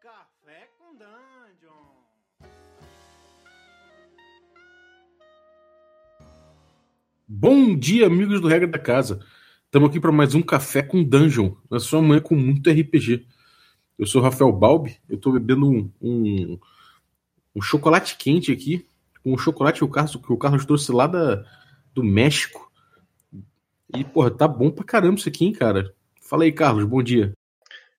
Café com Dungeon. Bom dia, amigos do Regra da Casa. Estamos aqui para mais um Café com Dungeon, na sua manhã com muito RPG. Eu sou Rafael Balbi, eu estou bebendo um, um, um, chocolate quente aqui, um chocolate que o Carlos, que o Carlos trouxe lá da, do México. E, porra, tá bom pra caramba isso aqui, hein, cara. Fala aí, Carlos, bom dia.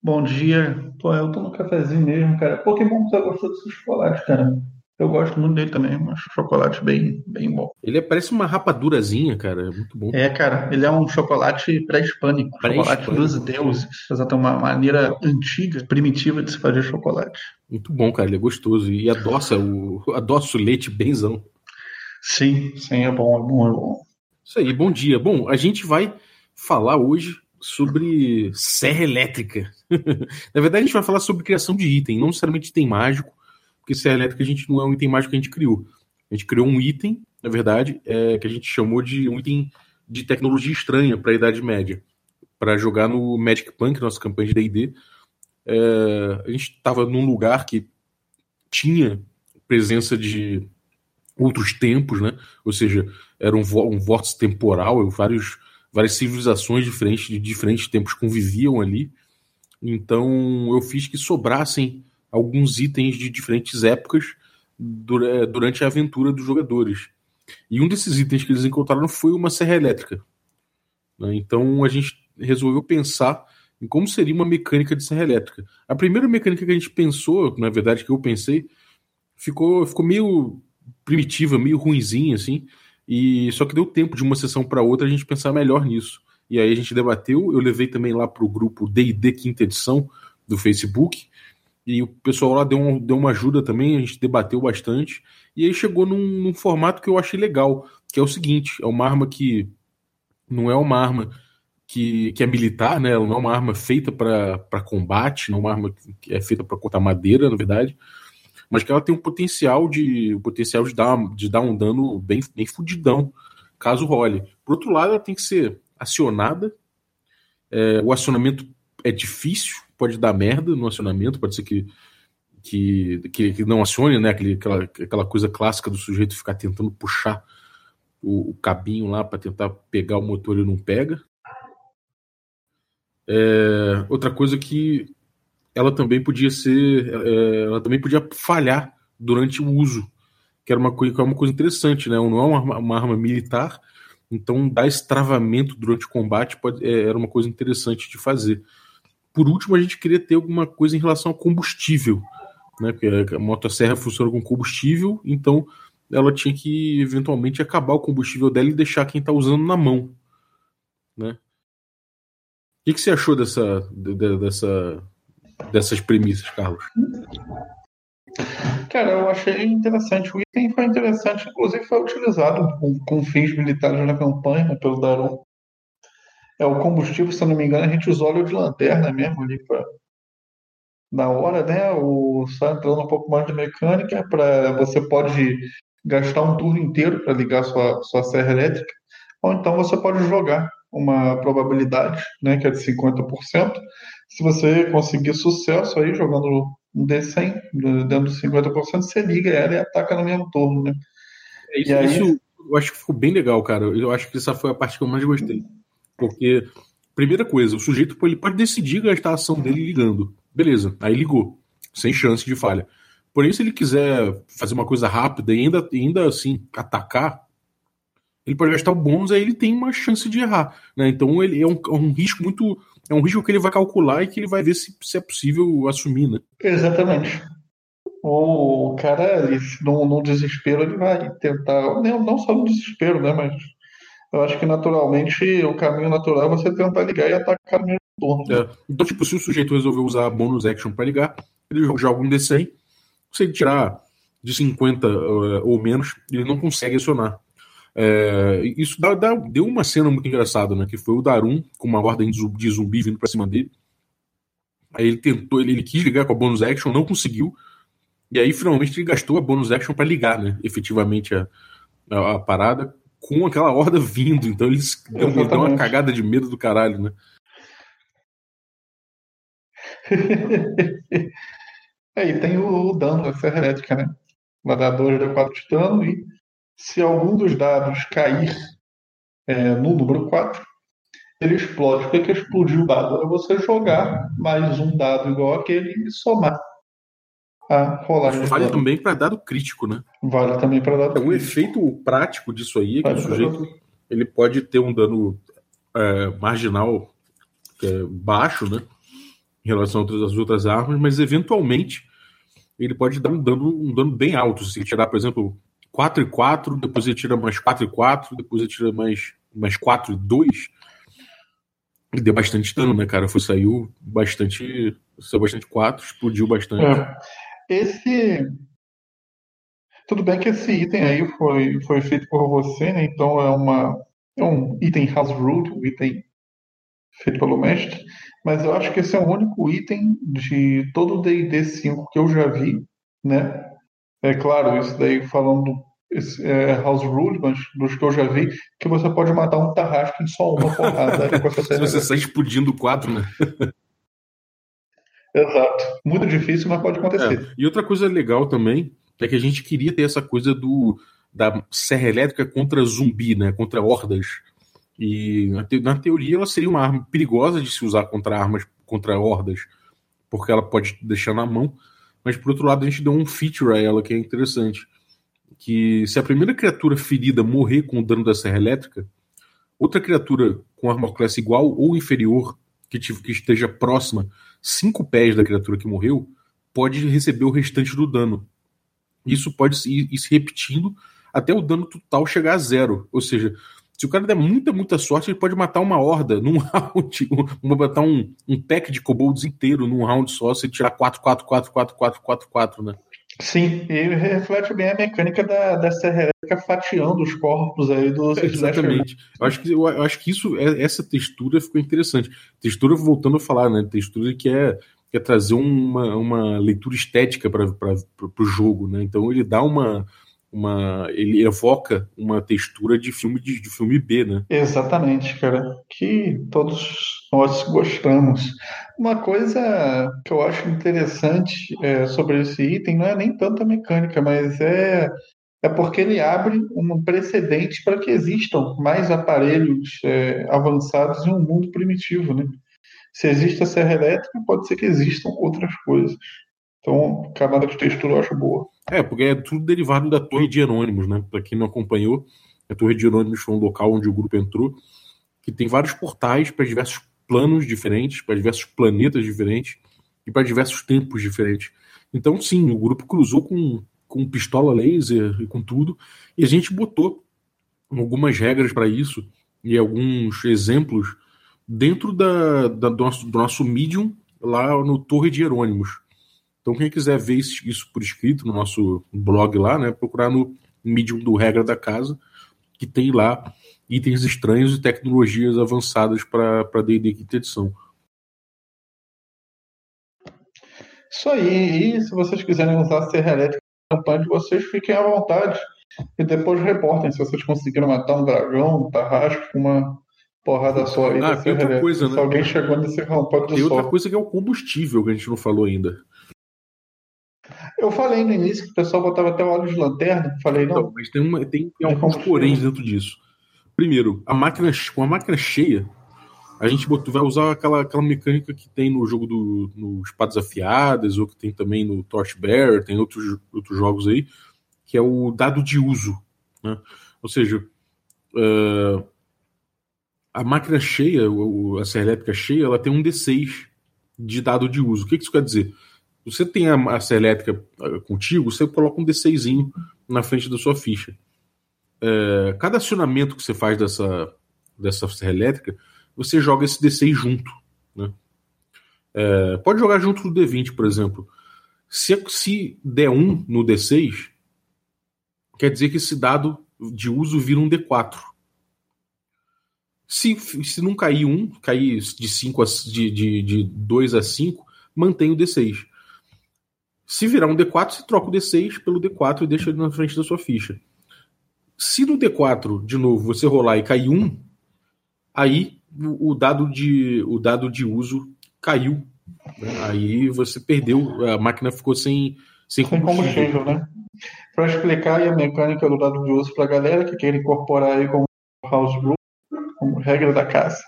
Bom dia. Pô, eu tô no cafezinho mesmo, cara. Pokémon tá gostando desse chocolate, cara. Eu gosto muito dele também, acho chocolate bem, bem bom. Ele parece uma rapadurazinha, cara, é muito bom. É, cara, ele é um chocolate pré-hispânico, pré chocolate dos deuses. Exato, uma maneira antiga, primitiva de se fazer chocolate. Muito bom, cara, ele é gostoso e adoça o, adoça o leite benzão. Sim, sim, é bom, é bom, é bom. Isso aí, bom dia. Bom, a gente vai falar hoje sobre serra elétrica. Na verdade, a gente vai falar sobre criação de item, não necessariamente item mágico, porque serra elétrica a gente não é um item mágico que a gente criou. A gente criou um item, na verdade, é, que a gente chamou de um item de tecnologia estranha para a Idade Média, para jogar no Magic Punk, nossa campanha de D&D. É, a gente estava num lugar que tinha presença de outros tempos, né? Ou seja, era um, um vórtice temporal, vários, várias civilizações diferentes de diferentes tempos conviviam ali. Então eu fiz que sobrassem alguns itens de diferentes épocas é, durante a aventura dos jogadores. E um desses itens que eles encontraram foi uma serra elétrica. Né? Então a gente resolveu pensar em como seria uma mecânica de serra elétrica. A primeira mecânica que a gente pensou, na verdade que eu pensei, ficou, ficou meio primitiva, meio ruinzinha assim, e só que deu tempo de uma sessão para outra a gente pensar melhor nisso. E aí a gente debateu, eu levei também lá para o grupo D&D quinta edição do Facebook, e o pessoal lá deu, um, deu uma ajuda também, a gente debateu bastante. E aí chegou num, num, formato que eu achei legal, que é o seguinte: é uma arma que não é uma arma que, que é militar, né? Não é uma arma feita para combate, não é uma arma que é feita para cortar madeira, na verdade. Mas que ela tem um potencial de, um potencial de, dar, de dar um dano bem, bem fudidão, caso role. Por outro lado, ela tem que ser acionada. É, o acionamento é difícil, pode dar merda no acionamento, pode ser que, que, que, que não acione, né? Aquele, aquela, aquela coisa clássica do sujeito ficar tentando puxar o, o cabinho lá para tentar pegar o motor e não pega. É, outra coisa que ela também podia ser, é, ela também podia falhar durante o uso, que era uma coisa, que é uma coisa interessante, né? Não é uma, uma arma militar, então dar estravamento durante o combate pode, é, era uma coisa interessante de fazer. Por último, a gente queria ter alguma coisa em relação ao combustível, né? Porque a motosserra funciona com combustível, então ela tinha que eventualmente acabar o combustível dela e deixar quem está usando na mão, né? O que, que você achou dessa, dessa, dessas premissas, Carlos? Cara, eu achei interessante. O item foi interessante, inclusive foi utilizado com, com fins militares na campanha né, pelo Daron. É o combustível, se eu não me engano, a gente usa óleo de lanterna mesmo ali para na hora, né? O só entrando um pouco mais de mecânica, para você pode gastar um turno inteiro para ligar sua sua serra elétrica, ou então você pode jogar uma probabilidade, né, que é de 50%. Se você conseguir sucesso aí jogando um D100 dentro dos 50%, você liga ela e ataca no mesmo turno, né? É isso, aí... isso eu acho que ficou bem legal, cara. Eu acho que essa foi a parte que eu mais gostei. Porque, primeira coisa, o sujeito ele pode decidir gastar a ação dele ligando. Beleza, aí ligou, sem chance de falha. Porém, se ele quiser fazer uma coisa rápida e ainda, ainda assim atacar, ele pode gastar o bônus, aí ele tem uma chance de errar. Né? Então ele é um, é um risco muito. É um risco que ele vai calcular e que ele vai ver se, se é possível assumir, né? Exatamente. O cara, ele, no, no desespero, ele vai tentar. Não, não só no desespero, né? Mas eu acho que naturalmente o caminho natural é você tentar ligar e atacar no mesmo turno. É. Então, tipo, se o sujeito resolveu usar bônus action para ligar, ele joga um D100, se ele tirar de 50 uh, ou menos, ele não consegue acionar. É, isso dá, dá, deu uma cena muito engraçada, né? Que foi o Darum com uma ordem de zumbi vindo para cima dele. Aí ele tentou, ele, ele, quis ligar com a bonus action, não conseguiu. E aí finalmente ele gastou a bonus action para ligar, né? Efetivamente a, a, a, parada com aquela horda vindo. Então eles deu, deu uma cagada de medo do caralho, né? é, e tem o, dano da serra elétrica, né? Vai dar 2 d 4 de dano e se algum dos dados cair é, no número 4, ele explode. O que é explodir o dado? É você jogar mais um dado igual aquele e somar a rolagem. Vale também para dado crítico, né? Vale também para dado é, Um efeito prático disso aí é que vale o sujeito ele pode ter um dano é, marginal é, baixo, né? Em relação às outras armas, mas eventualmente ele pode dar um dano, um dano bem alto. Se tirar, por exemplo, 4 e 4, depois ele tira mais 4 e 4, depois ele tira mais, mais 4 e 2. E deu bastante dano, né, cara? Foi, saiu bastante. Saiu bastante 4, explodiu bastante. É. Esse. Tudo bem que esse item aí foi, foi feito por você, né? Então é uma. É um item house rule, um item feito pelo mestre. Mas eu acho que esse é o único item de todo o DD 5 que eu já vi, né? É claro, isso daí falando esse, é, House Rule, mas dos que eu já vi, que você pode matar um Tarrasque em só uma porrada. Se você sai explodindo quatro, né? Exato. Muito difícil, mas pode acontecer. É. E outra coisa legal também é que a gente queria ter essa coisa do da serra elétrica contra zumbi, né? Contra hordas. E na teoria ela seria uma arma perigosa de se usar contra armas, contra hordas, porque ela pode deixar na mão. Mas por outro lado, a gente deu um feature a ela que é interessante. Que se a primeira criatura ferida morrer com o dano da serra elétrica, outra criatura com arma class igual ou inferior, que, que esteja próxima, cinco pés da criatura que morreu, pode receber o restante do dano. Isso pode ir, ir se repetindo até o dano total chegar a zero. Ou seja, se o cara der muita, muita sorte, ele pode matar uma horda num round, um, matar um, um pack de kobolds inteiro num round só, se tirar 4, 4, 4, 4, 4, 4, 4, né? Sim, e reflete bem a mecânica da, da serreca fatiando os corpos aí dos é, Exatamente. Eu acho, que, eu acho que isso, é, essa textura ficou interessante. Textura, voltando a falar, né? Textura que é, que é trazer uma, uma leitura estética para o jogo, né? Então ele dá uma uma ele evoca uma textura de filme de, de, filme B, né? Exatamente, cara. Que todos nós gostamos. Uma coisa que eu acho interessante é, sobre esse item não é nem tanto a mecânica, mas é é porque ele abre um precedente para que existam mais aparelhos é, avançados em um mundo primitivo, né? Se existe a serra elétrica, pode ser que existam outras coisas. Então, camada de textura eu acho boa. É, porque é tudo derivado da Torre de Anônimos, né? Para quem não acompanhou, a Torre de Anônimos foi um local onde o grupo entrou, que tem vários portais para diversos planos diferentes, para diversos planetas diferentes e para diversos tempos diferentes. Então, sim, o grupo cruzou com, com pistola laser e com tudo, e a gente botou algumas regras para isso e alguns exemplos dentro da, da, do, nosso, do nosso Medium lá no Torre de Hierônimos. Então, quem quiser ver isso por escrito no nosso blog lá, né, procurar no Medium do Regra da Casa, que tem lá itens estranhos e tecnologias avançadas para D&D quinta edição. Isso aí. E se vocês quiserem usar a serra elétrica na campanha de vocês, fiquem à vontade. E depois reportem se vocês conseguiram matar um dragão, um tarrasco, uma porrada só aí. Ah, tem outra coisa, né? Se alguém chegou nesse rampante do Tem outra coisa que é o combustível que a gente não falou ainda. Eu falei no início que o pessoal botava até o óleo de lanterna. Falei, não. não mas tem, uma, tem, tem alguns poréns dentro disso. Primeiro, a máquina, com a máquina cheia, a gente botou, vai usar aquela, aquela mecânica que tem no jogo do no Espadas Afiadas, ou que tem também no Torchbearer, tem outros, outros jogos aí, que é o dado de uso. Né? Ou seja, uh, a máquina cheia, a serra elétrica cheia, ela tem um D6 de dado de uso. O que isso quer dizer? Você tem a massa elétrica ah, contigo, você coloca um D6 na frente da sua ficha. É, cada acionamento que você faz dessa, dessa serra elétrica, você joga esse D6 junto. Né? É, pode jogar junto do D20, por exemplo. Se, se der 1 no D6, quer dizer que esse dado de uso vira um D4. Se, se não cair 1, cair de, 5 a, de, de, de 2 a 5, mantém o D6. Se virar um D4, você troca o D6 pelo D4 e deixa ele na frente da sua ficha. Se no D4, de novo, você rolar e cair um, aí o dado de, o dado de uso caiu Aí você perdeu, a máquina ficou sem, sem combustível. Sem combustível, né? Para explicar a mecânica do dado de uso para a galera que quer incorporar aí como house rule, como regra da casa,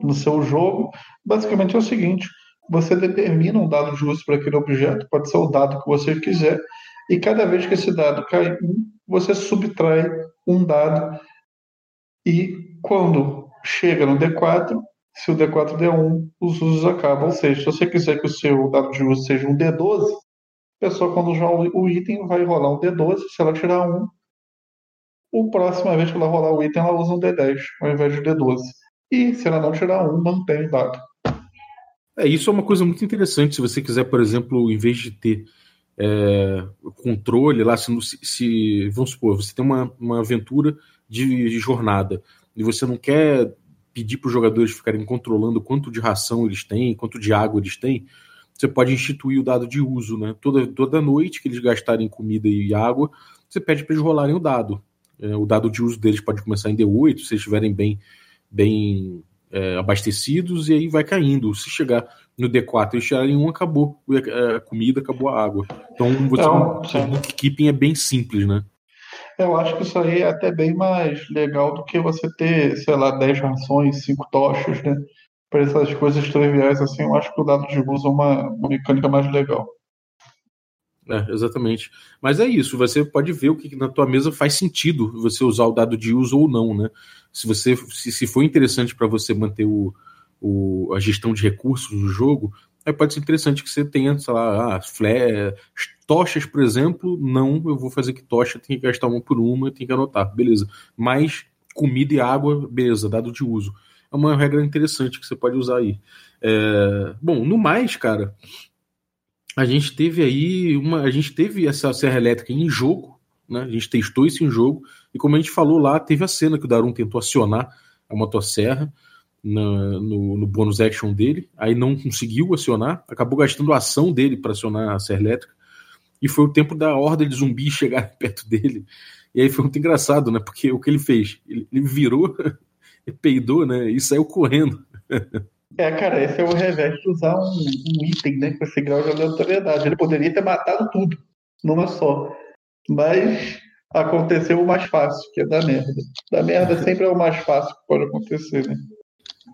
no seu jogo, basicamente é o seguinte: você determina um dado uso para aquele objeto, pode ser o dado que você quiser, e cada vez que esse dado cai um, você subtrai um dado, e quando chega no D4, se o D4 der 1, os usos acabam. Ou seja, se você quiser que o seu dado de uso seja um D12, a pessoa, quando joga o item, vai rolar um D12. Se ela tirar um, a próxima vez que ela rolar o item, ela usa um D10 ao invés de D12. E se ela não tirar um, mantém o dado. É, isso é uma coisa muito interessante. Se você quiser, por exemplo, em vez de ter é, controle lá, se, se, vamos supor, você tem uma, uma aventura de, de jornada e você não quer pedir para os jogadores ficarem controlando quanto de ração eles têm, quanto de água eles têm, você pode instituir o dado de uso, né? Toda, toda noite que eles gastarem comida e água, você pede para eles rolarem o dado. É, o dado de uso deles pode começar em D8, se eles estiverem bem, bem é, abastecidos, e aí vai caindo. Se chegar no D4 e tirarem um, acabou a comida, acabou a água. Então, você, Não, o bookkeeping é bem simples, né? Eu acho que isso aí é até bem mais legal do que você ter, sei lá, 10 rações, 5 tochas, né? Para essas coisas triviais assim, eu acho que o dado de uso é uma, uma mecânica mais legal. É, exatamente. Mas é isso, você pode ver o que na tua mesa faz sentido você usar o dado de uso ou não, né? Se você se, se for interessante para você manter o, o, a gestão de recursos do jogo, aí pode ser interessante que você tenha, sei lá, ah, flare, tochas, por exemplo, não, eu vou fazer que tocha tem que gastar uma por uma, tem que anotar, beleza. Mas comida e água, beleza, dado de uso. É uma regra interessante que você pode usar aí. É, bom, no mais, cara, a gente teve aí uma, a gente teve essa serra elétrica em jogo, né? A gente testou isso em jogo e como a gente falou lá, teve a cena que o Darum tentou acionar a motosserra na, no, no bônus action dele, aí não conseguiu acionar, acabou gastando a ação dele para acionar a serra elétrica, e foi o tempo da horda de zumbis chegar perto dele. E aí foi muito engraçado, né? Porque o que ele fez? Ele, ele virou, peidou, né? E saiu correndo. É, cara, esse é o revés de usar um, um, item, né? Com esse grau de aleatoriedade. Ele poderia ter matado tudo, numa só. Mas aconteceu o mais fácil, que é da merda. Da merda sempre é o mais fácil que pode acontecer, né?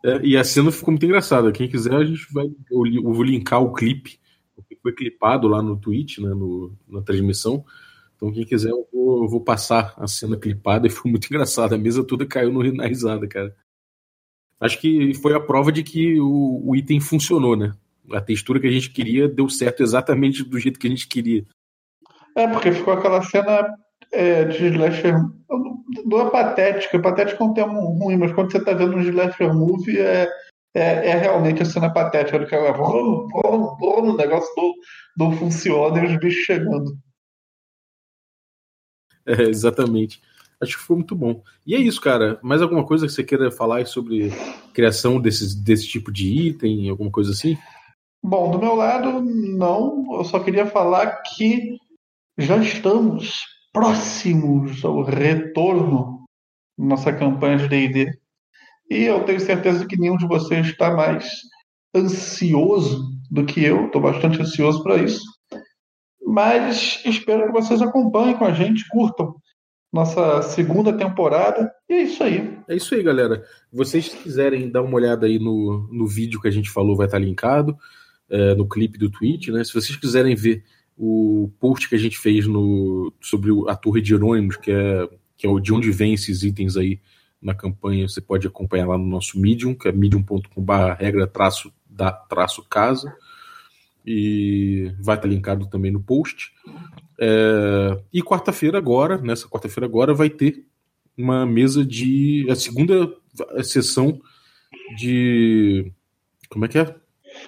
É, e a cena ficou muito engraçada. Quem quiser, a gente vai. Eu vou linkar o clipe, porque foi clipado lá no Twitch, né, no, na transmissão. Então, quem quiser, eu vou, eu vou, passar a cena clipada e foi muito engraçado. A mesa toda caiu no, na risada, cara. Acho que foi a prova de que o, o, item funcionou, né? A textura que a gente queria deu certo exatamente do jeito que a gente queria. É, porque ficou aquela cena é, de slasher. Não é patética, patética é um termo ruim, mas quando você está vendo um slasher movie, é, é, é, realmente a cena patética, do cara o negócio não, não funciona e os bichos chegando. É, exatamente. Acho que foi muito bom. E é isso, cara. Mais alguma coisa que você queira falar sobre criação desses, desse tipo de item, alguma coisa assim? Bom, do meu lado, não. Eu só queria falar que já estamos próximos ao retorno da nossa campanha de D&D. E eu tenho certeza que nenhum de vocês está mais ansioso do que eu. Estou bastante ansioso para isso. Mas espero que vocês acompanhem com a gente, curtam nossa segunda temporada. E é isso aí. É isso aí, galera. Vocês quiserem dar uma olhada aí no, no vídeo que a gente falou, vai estar linkado é, no clipe do Twitch, né? Se vocês quiserem ver o post que a gente fez no, sobre a Torre de Jerônimos, que é, que é de onde vem esses itens aí na campanha, você pode acompanhar lá no nosso Medium, que é medium.com.br regra traço da traço casa. E vai estar linkado também no post. É, e quarta-feira agora, nessa quarta-feira agora, vai ter uma mesa de. a segunda sessão de. Como é que é?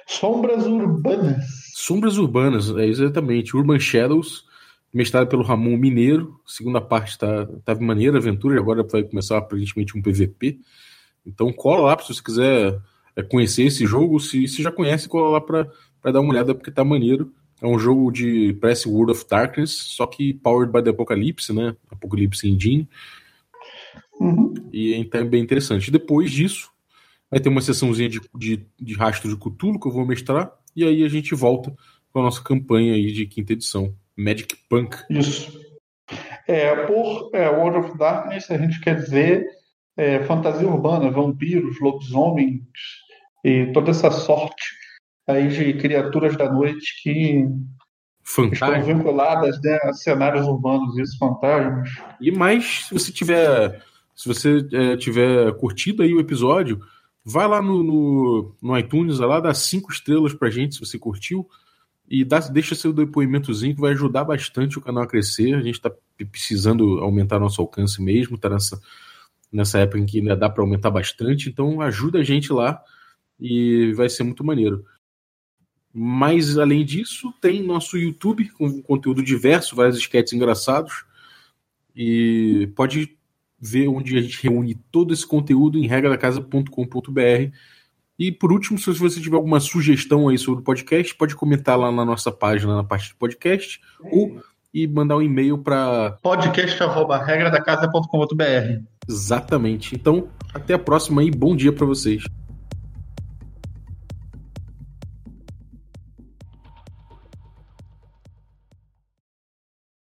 Sombras Urbanas. Sombras Urbanas, é exatamente. Urban Shadows, mestrado pelo Ramon Mineiro. Segunda parte tá, tava tá maneira, aventura, e agora vai começar aparentemente um PVP. Então cola lá se você quiser é, conhecer esse jogo. Se, se já conhece, cola lá para dar uma olhada, porque tá maneiro. É um jogo de Press World of Darkness, só que powered by the Apocalypse, né? Apocalypse Engine. Uhum. E então é bem interessante. Depois disso, vai ter uma sessãozinha de, de, de rastro de Cthulhu que eu vou mestrar. E aí a gente volta com a nossa campanha aí de quinta edição, Magic Punk. Isso. É, por é, World of Darkness, a gente quer dizer é, fantasia urbana, vampiros, lobisomens e toda essa sorte aí de criaturas da noite que Fantasma. estão vinculadas né, a cenários urbanos, isso, fantasmas. E mais, se você tiver, se você é, tiver curtido aí o episódio, vai lá no, no, no iTunes lá, dá cinco estrelas pra gente se você curtiu e dá, deixa seu depoimentozinho que vai ajudar bastante o canal a crescer. A gente está precisando aumentar nosso alcance mesmo, tá nessa, nessa época em que ainda dá para aumentar bastante, então ajuda a gente lá e vai ser muito maneiro. Mas além disso, tem nosso YouTube com conteúdo diverso, vários sketches engraçados. E pode ver onde a gente reúne todo esse conteúdo em regradacasa.com.br. E por último, se você tiver alguma sugestão aí sobre o podcast, pode comentar lá na nossa página, na parte do podcast, ou e mandar um e-mail para podcast@regradacasa.com.br. Exatamente. Então, até a próxima e bom dia para vocês.